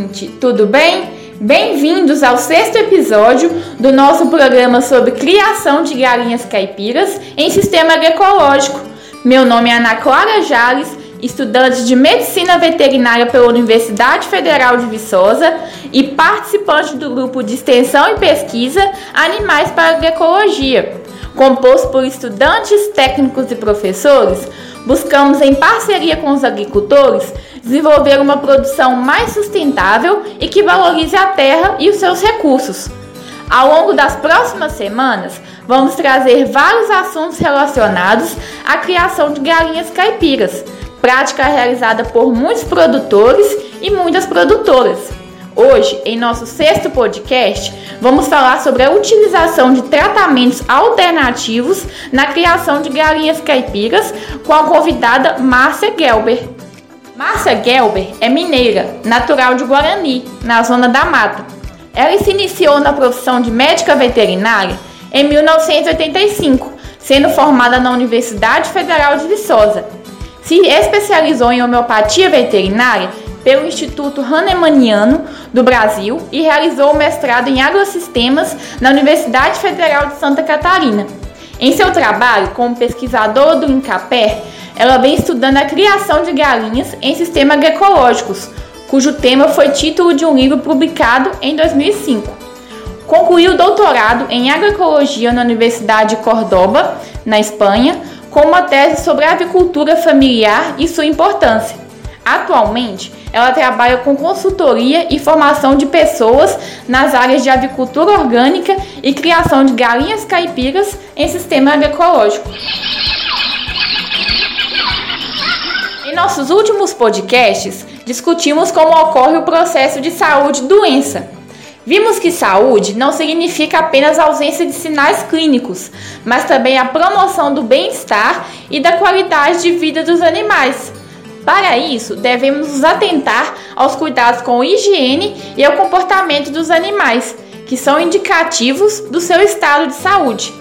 ouvinte, tudo bem? Bem-vindos ao sexto episódio do nosso programa sobre criação de galinhas caipiras em sistema agroecológico. Meu nome é Ana Clara Jales, estudante de Medicina Veterinária pela Universidade Federal de Viçosa e participante do grupo de extensão e pesquisa Animais para Agroecologia. Composto por estudantes, técnicos e professores, buscamos, em parceria com os agricultores, desenvolver uma produção mais sustentável e que valorize a terra e os seus recursos. Ao longo das próximas semanas, vamos trazer vários assuntos relacionados à criação de galinhas caipiras, prática realizada por muitos produtores e muitas produtoras. Hoje, em nosso sexto podcast, vamos falar sobre a utilização de tratamentos alternativos na criação de galinhas caipiras com a convidada Márcia Gelber. Márcia Gelber é mineira, natural de Guarani, na zona da mata. Ela se iniciou na profissão de médica veterinária em 1985, sendo formada na Universidade Federal de Viçosa. Se especializou em homeopatia veterinária pelo Instituto Hahnemanniano do Brasil e realizou o mestrado em agrossistemas na Universidade Federal de Santa Catarina. Em seu trabalho como pesquisadora do INCAPER, ela vem estudando a criação de galinhas em sistemas agroecológicos, cujo tema foi título de um livro publicado em 2005. Concluiu o doutorado em agroecologia na Universidade de Córdoba, na Espanha, com uma tese sobre a avicultura familiar e sua importância. Atualmente, ela trabalha com consultoria e formação de pessoas nas áreas de avicultura orgânica e criação de galinhas caipiras em sistema agroecológico. Em nossos últimos podcasts, discutimos como ocorre o processo de saúde-doença. Vimos que saúde não significa apenas ausência de sinais clínicos, mas também a promoção do bem-estar e da qualidade de vida dos animais. Para isso, devemos nos atentar aos cuidados com higiene e ao comportamento dos animais, que são indicativos do seu estado de saúde.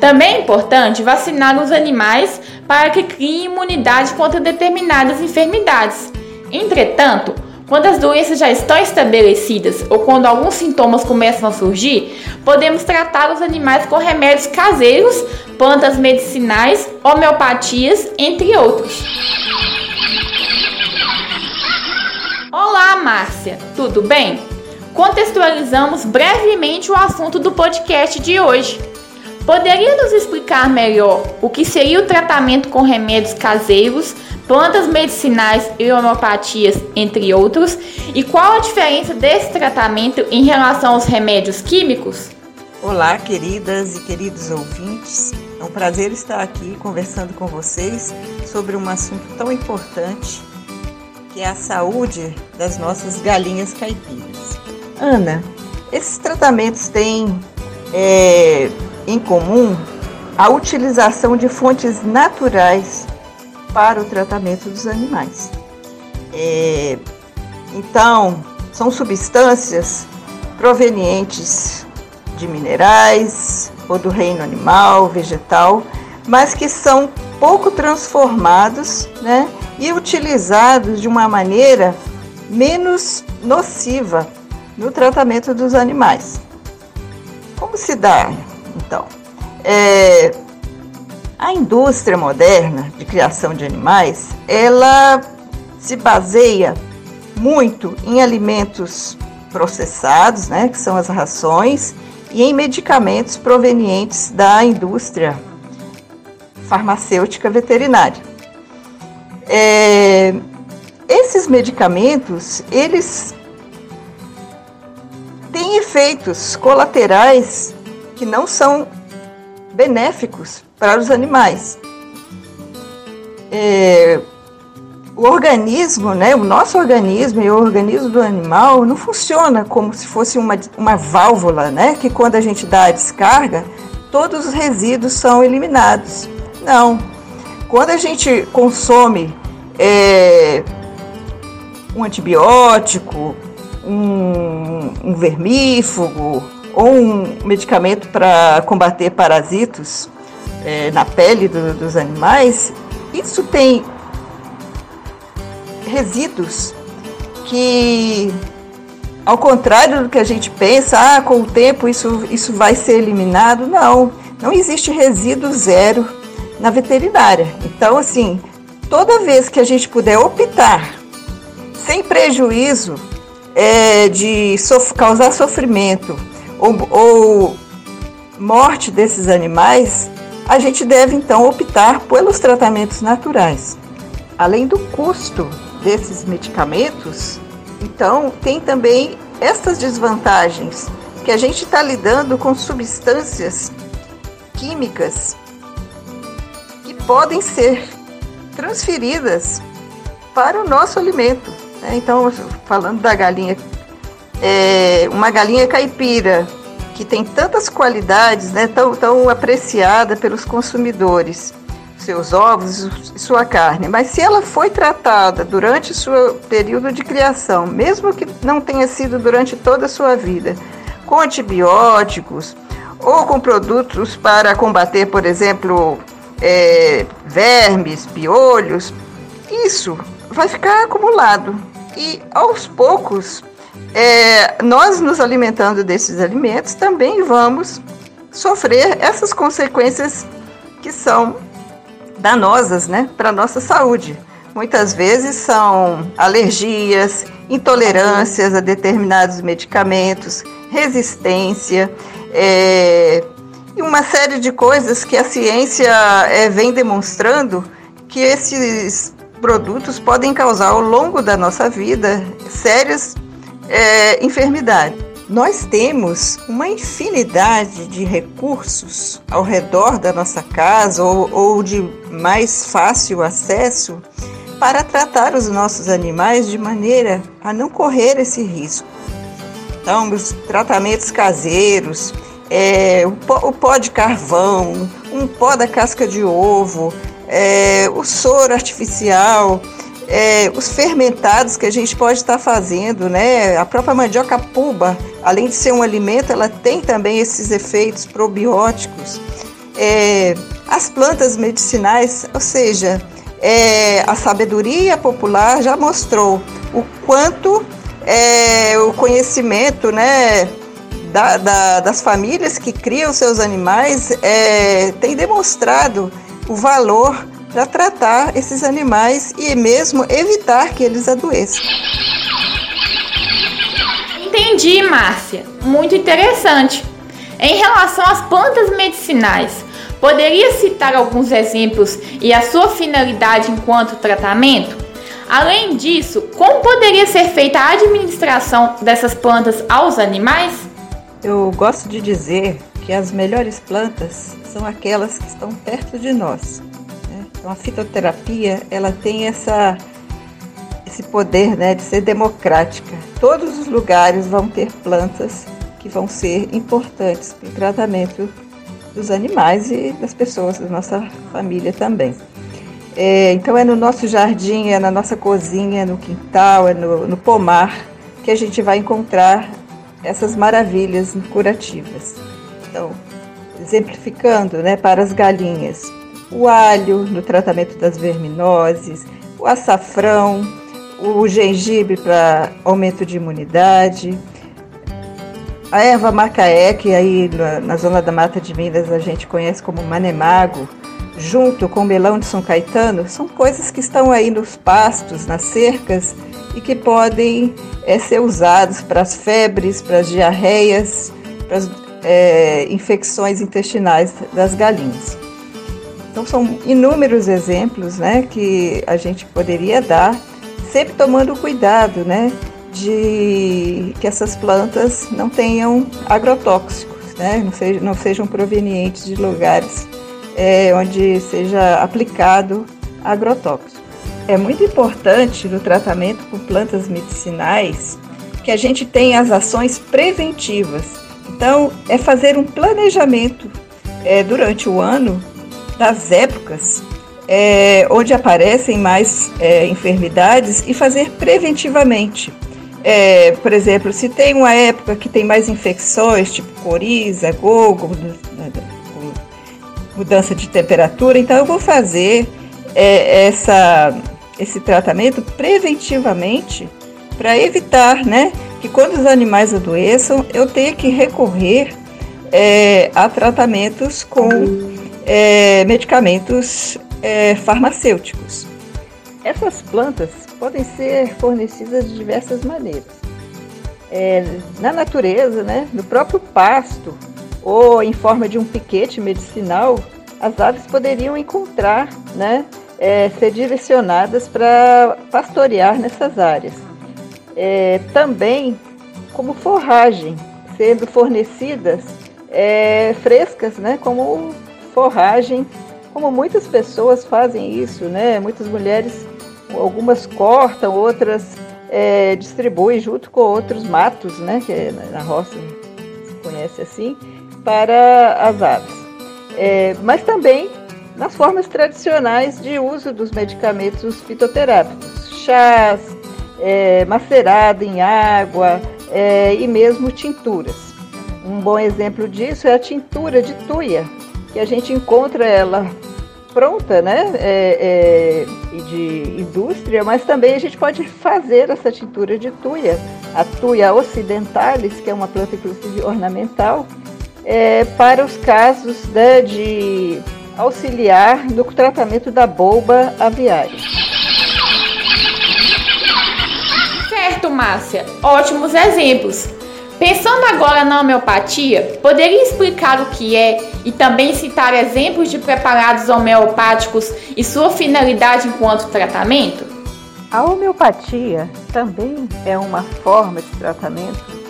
Também é importante vacinar os animais para que criem imunidade contra determinadas enfermidades. Entretanto, quando as doenças já estão estabelecidas ou quando alguns sintomas começam a surgir, podemos tratar os animais com remédios caseiros, plantas medicinais, homeopatias, entre outros. Olá, Márcia, tudo bem? Contextualizamos brevemente o assunto do podcast de hoje. Poderia nos explicar melhor o que seria o tratamento com remédios caseiros, plantas medicinais e homeopatias, entre outros, e qual a diferença desse tratamento em relação aos remédios químicos? Olá, queridas e queridos ouvintes. É um prazer estar aqui conversando com vocês sobre um assunto tão importante que é a saúde das nossas galinhas caipiras. Ana, esses tratamentos têm é, em comum a utilização de fontes naturais para o tratamento dos animais. É, então, são substâncias provenientes de minerais ou do reino animal, vegetal, mas que são pouco transformados né, e utilizados de uma maneira menos nociva no tratamento dos animais. Como se dá então, é, a indústria moderna de criação de animais, ela se baseia muito em alimentos processados, né, que são as rações, e em medicamentos provenientes da indústria farmacêutica veterinária. É, esses medicamentos, eles têm efeitos colaterais que não são benéficos para os animais. É, o organismo, né, o nosso organismo e o organismo do animal não funciona como se fosse uma, uma válvula, né, que quando a gente dá a descarga, todos os resíduos são eliminados. Não. Quando a gente consome é, um antibiótico, um, um vermífugo, ou um medicamento para combater parasitos é, na pele do, dos animais, isso tem resíduos que ao contrário do que a gente pensa, ah, com o tempo isso, isso vai ser eliminado. Não, não existe resíduo zero na veterinária. Então, assim, toda vez que a gente puder optar, sem prejuízo é, de sof causar sofrimento ou, ou morte desses animais, a gente deve então optar pelos tratamentos naturais. Além do custo desses medicamentos, então tem também estas desvantagens que a gente está lidando com substâncias químicas que podem ser transferidas para o nosso alimento. Né? Então, falando da galinha, é, uma galinha caipira que tem tantas qualidades, né, tão, tão apreciada pelos consumidores, seus ovos e sua carne. Mas se ela foi tratada durante seu período de criação, mesmo que não tenha sido durante toda a sua vida, com antibióticos ou com produtos para combater, por exemplo, é, vermes, piolhos, isso vai ficar acumulado. E aos poucos é, nós nos alimentando desses alimentos também vamos sofrer essas consequências que são danosas né, para a nossa saúde. Muitas vezes são alergias, intolerâncias a determinados medicamentos, resistência é, e uma série de coisas que a ciência é, vem demonstrando que esses produtos podem causar ao longo da nossa vida sérias é, enfermidade. Nós temos uma infinidade de recursos ao redor da nossa casa ou, ou de mais fácil acesso para tratar os nossos animais de maneira a não correr esse risco. Então, os tratamentos caseiros, é, o, pó, o, pó, de carvão, um pó da casca de ovo, é, o soro artificial, é, os fermentados que a gente pode estar fazendo, né? A própria mandioca puba, além de ser um alimento, ela tem também esses efeitos probióticos. É, as plantas medicinais, ou seja, é, a sabedoria popular já mostrou o quanto é, o conhecimento, né? Da, da, das famílias que criam seus animais é, tem demonstrado o valor para tratar esses animais e mesmo evitar que eles adoeçam. Entendi, Márcia. Muito interessante. Em relação às plantas medicinais, poderia citar alguns exemplos e a sua finalidade enquanto tratamento? Além disso, como poderia ser feita a administração dessas plantas aos animais? Eu gosto de dizer que as melhores plantas são aquelas que estão perto de nós. Então a fitoterapia ela tem essa esse poder né, de ser democrática. Todos os lugares vão ter plantas que vão ser importantes para o tratamento dos animais e das pessoas da nossa família também. É, então é no nosso jardim, é na nossa cozinha, no quintal, é no, no pomar que a gente vai encontrar essas maravilhas curativas. Então, exemplificando né, para as galinhas, o alho no tratamento das verminoses, o açafrão, o gengibre para aumento de imunidade, a erva macaé, que aí na, na, zona da Mata de Minas a gente conhece como manemago, junto com o melão de São Caetano, são coisas que estão aí nos pastos, nas cercas e que podem é, ser usados para as febres, para as diarreias, para as é, infecções intestinais das galinhas. Então são inúmeros exemplos, né, que a gente poderia dar, sempre tomando cuidado, né, de que essas plantas não tenham agrotóxicos, né, não, sejam, não sejam provenientes de lugares é, onde seja aplicado agrotóxico. É muito importante no tratamento com plantas medicinais que a gente tenha as ações preventivas. Então, é fazer um planejamento é, durante o ano das épocas é, onde aparecem mais é, enfermidades e fazer preventivamente. É, por exemplo, se tem uma época que tem mais infecções, tipo coriza, gogo, mudança de temperatura, então eu vou fazer é, essa, esse tratamento preventivamente para evitar né, que quando os animais adoeçam, eu tenho que recorrer é, a tratamentos com é, medicamentos é, farmacêuticos. Essas plantas podem ser fornecidas de diversas maneiras. É, na natureza, né, no próprio pasto ou em forma de um piquete medicinal, as aves poderiam encontrar, né, é, ser direcionadas para pastorear nessas áreas. É, também como forragem, sendo fornecidas é, frescas, né, como forragem, como muitas pessoas fazem isso, né? Muitas mulheres, algumas cortam, outras é, distribuem junto com outros matos, né? Que na roça se conhece assim, para as aves. É, mas também nas formas tradicionais de uso dos medicamentos fitoterápicos, chás, é, macerado em água é, e mesmo tinturas. Um bom exemplo disso é a tintura de tuia, que a gente encontra ela pronta, né, é, é, de indústria, mas também a gente pode fazer essa tintura de tuia, a tuia ocidentalis, que é uma planta inclusive ornamental, é, para os casos né, de auxiliar no tratamento da bolba aviária. Certo, Márcia. Ótimos exemplos. Pensando agora na homeopatia, poderia explicar o que é e também citar exemplos de preparados homeopáticos e sua finalidade enquanto tratamento? A homeopatia também é uma forma de tratamento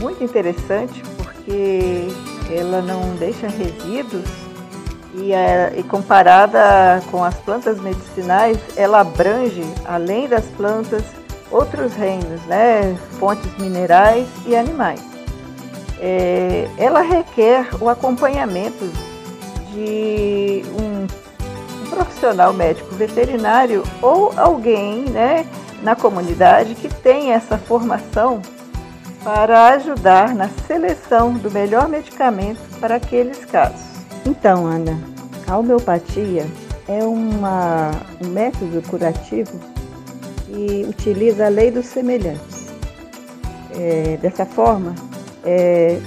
muito interessante porque ela não deixa resíduos e, é, e comparada com as plantas medicinais, ela abrange, além das plantas, outros reinos, né? fontes minerais e animais. É, ela requer o acompanhamento de um, profissional médico veterinário ou alguém né, na comunidade que tem essa formação para ajudar na seleção do melhor medicamento para aqueles casos. Então, Ana, a homeopatia é uma, um método curativo que utiliza a lei dos semelhantes. É, dessa forma, é,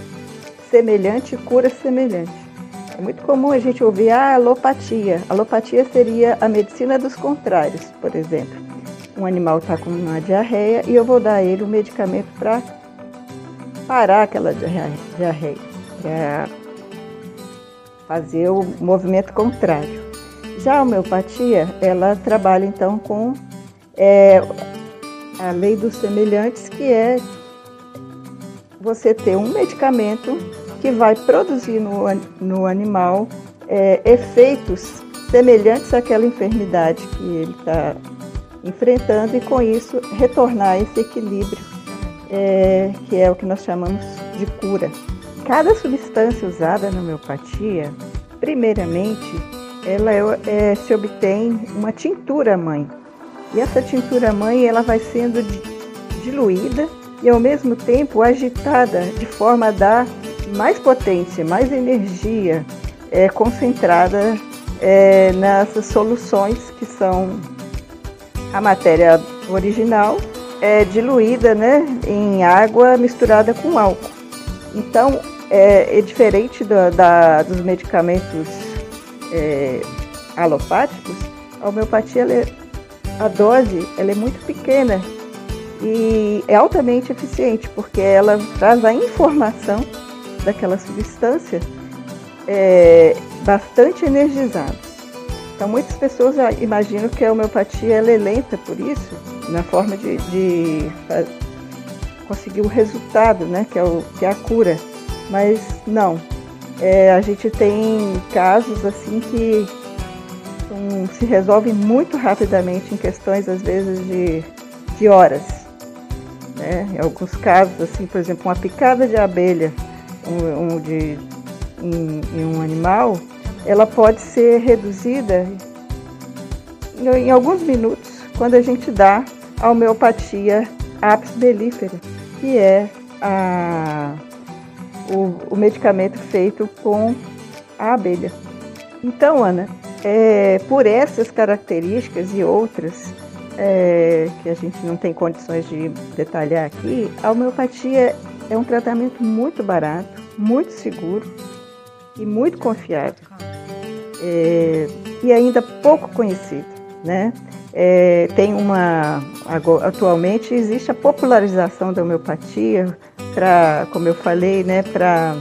semelhante cura semelhante. É muito comum a gente ouvir a ah, alopatia. Alopatia seria a medicina dos contrários, por exemplo. Um animal está com uma diarreia e eu vou dar a ele um medicamento para parar aquela diarreia, fazer o movimento contrário. Já a homeopatia, ela trabalha então com é, a lei dos semelhantes, que é você ter um medicamento que vai produzir no, no animal é, efeitos semelhantes àquela enfermidade que ele está enfrentando e com isso retornar esse equilíbrio é, que é o que nós chamamos de cura. Cada substância usada na homeopatia, primeiramente, ela é, é, se obtém uma tintura mãe, e essa tintura mãe ela vai sendo diluída e ao mesmo tempo agitada de forma a dar mais potência, mais energia é, concentrada é, nessas soluções que são a matéria original é, diluída né, em água misturada com álcool. Então é, é diferente do, da, dos medicamentos é, alopáticos, a homeopatia é a dose ela é muito pequena e é altamente eficiente, porque ela traz a informação daquela substância é, bastante energizada. Então, muitas pessoas imaginam que a homeopatia é lenta por isso, na forma de, de conseguir o resultado, né, que, é o, que é a cura. Mas não. É, a gente tem casos assim que um, se resolve muito rapidamente em questões, às vezes, de, de horas. Né? Em alguns casos, assim, por exemplo, uma picada de abelha um, um de, em, em, um animal, ela pode ser reduzida em, em alguns minutos quando a gente dá a homeopatia apis mellifera, que é a, o, o medicamento feito com a abelha. Então, Ana, é, por essas características e outras, é, que a gente não tem condições de detalhar aqui, a homeopatia é um tratamento muito barato, muito seguro e muito confiável. É, e ainda pouco conhecido, né? É, tem uma atualmente existe a popularização da homeopatia para, como eu falei, né, para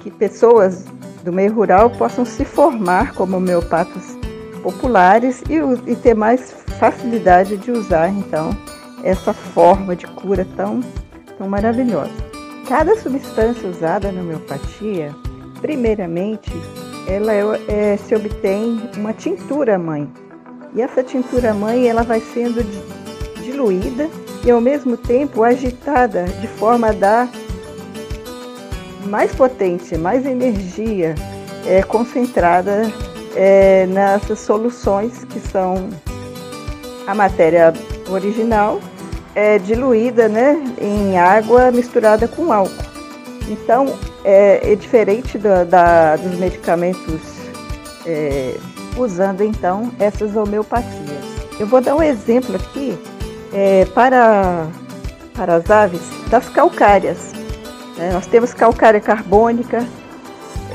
que pessoas do meio rural possam se formar como homeopatas populares e, e ter mais facilidade de usar então essa forma de cura tão, tão maravilhosa. Cada substância usada na homeopatia, primeiramente, ela é, é, se obtém uma tintura mãe. E essa tintura mãe ela vai sendo diluída e ao mesmo tempo agitada de forma a dar mais potência, mais energia é, concentrada é, nessas soluções que são a matéria original é diluída né, em água misturada com álcool. Então, é, é diferente da, da, dos medicamentos é, usando então essas homeopatias. Eu vou dar um exemplo aqui é, para, para as aves das calcárias. É, nós temos calcária carbônica,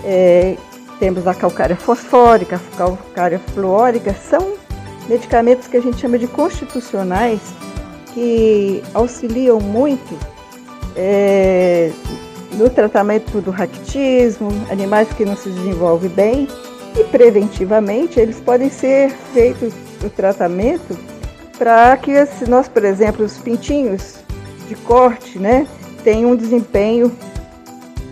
é, temos a calcária fosfórica, calcária fluórica, são medicamentos que a gente chama de constitucionais que auxiliam muito é, no tratamento do raquitismo, animais que não se desenvolvem bem e preventivamente eles podem ser feitos o tratamento para que nós, por exemplo, os pintinhos de corte, né, tenham um desempenho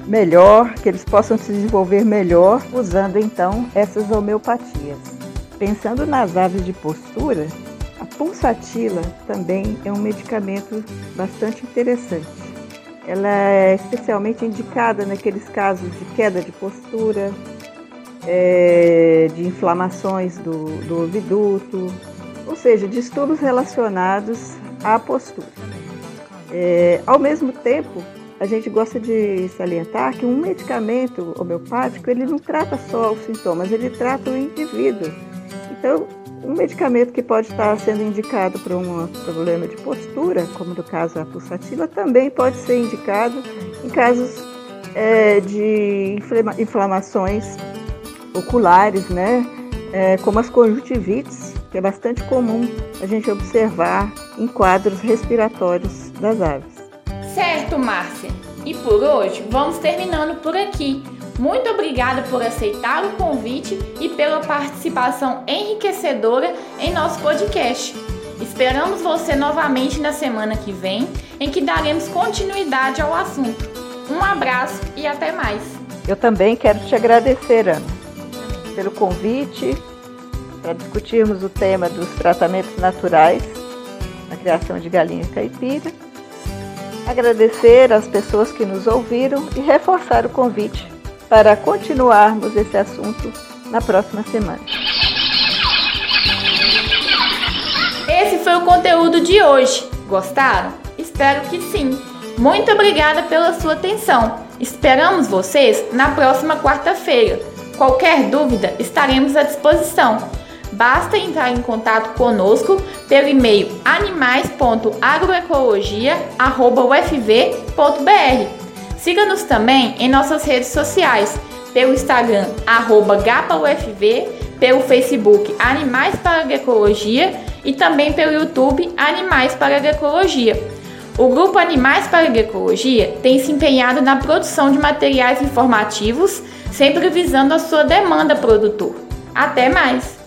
melhor, que eles possam se desenvolver melhor usando então essas homeopatias. Pensando nas aves de postura, a pulsatila também é um medicamento bastante interessante. Ela é especialmente indicada naqueles casos de queda de postura, é, de inflamações do, do ouviduto, ou seja, distúrbios relacionados à postura. É, ao mesmo tempo, a gente gosta de salientar que um medicamento homeopático ele não trata só os sintomas, ele trata o indivíduo. Então, um medicamento que pode estar sendo indicado para um problema de postura, como no caso a pulsativa, também pode ser indicado em casos é, de inflamações oculares, né? É, como as conjuntivites, que é bastante comum a gente observar em quadros respiratórios das aves. Certo, Márcia. E por hoje vamos terminando por aqui. Muito obrigada por aceitar o convite e pela participação enriquecedora em nosso podcast. Esperamos você novamente na semana que vem, em que daremos continuidade ao assunto. Um abraço e até mais. Eu também quero te agradecer, Ana, pelo convite para discutirmos o tema dos tratamentos naturais na criação de galinhas caipira. Agradecer às pessoas que nos ouviram e reforçar o convite para continuarmos esse assunto na próxima semana. Esse foi o conteúdo de hoje. Gostaram? Espero que sim. Muito obrigada pela sua atenção. Esperamos vocês na próxima quarta-feira. Qualquer dúvida, estaremos à disposição. Basta entrar em contato conosco pelo e-mail animais.agroecologia.ufv.br Siga-nos também em nossas redes sociais, pelo Instagram, GapaUFV, pelo Facebook Animais para Agroecologia e também pelo YouTube Animais para Agroecologia. O grupo Animais para Agroecologia tem se empenhado na produção de materiais informativos, sempre visando a sua demanda produtor. Até mais!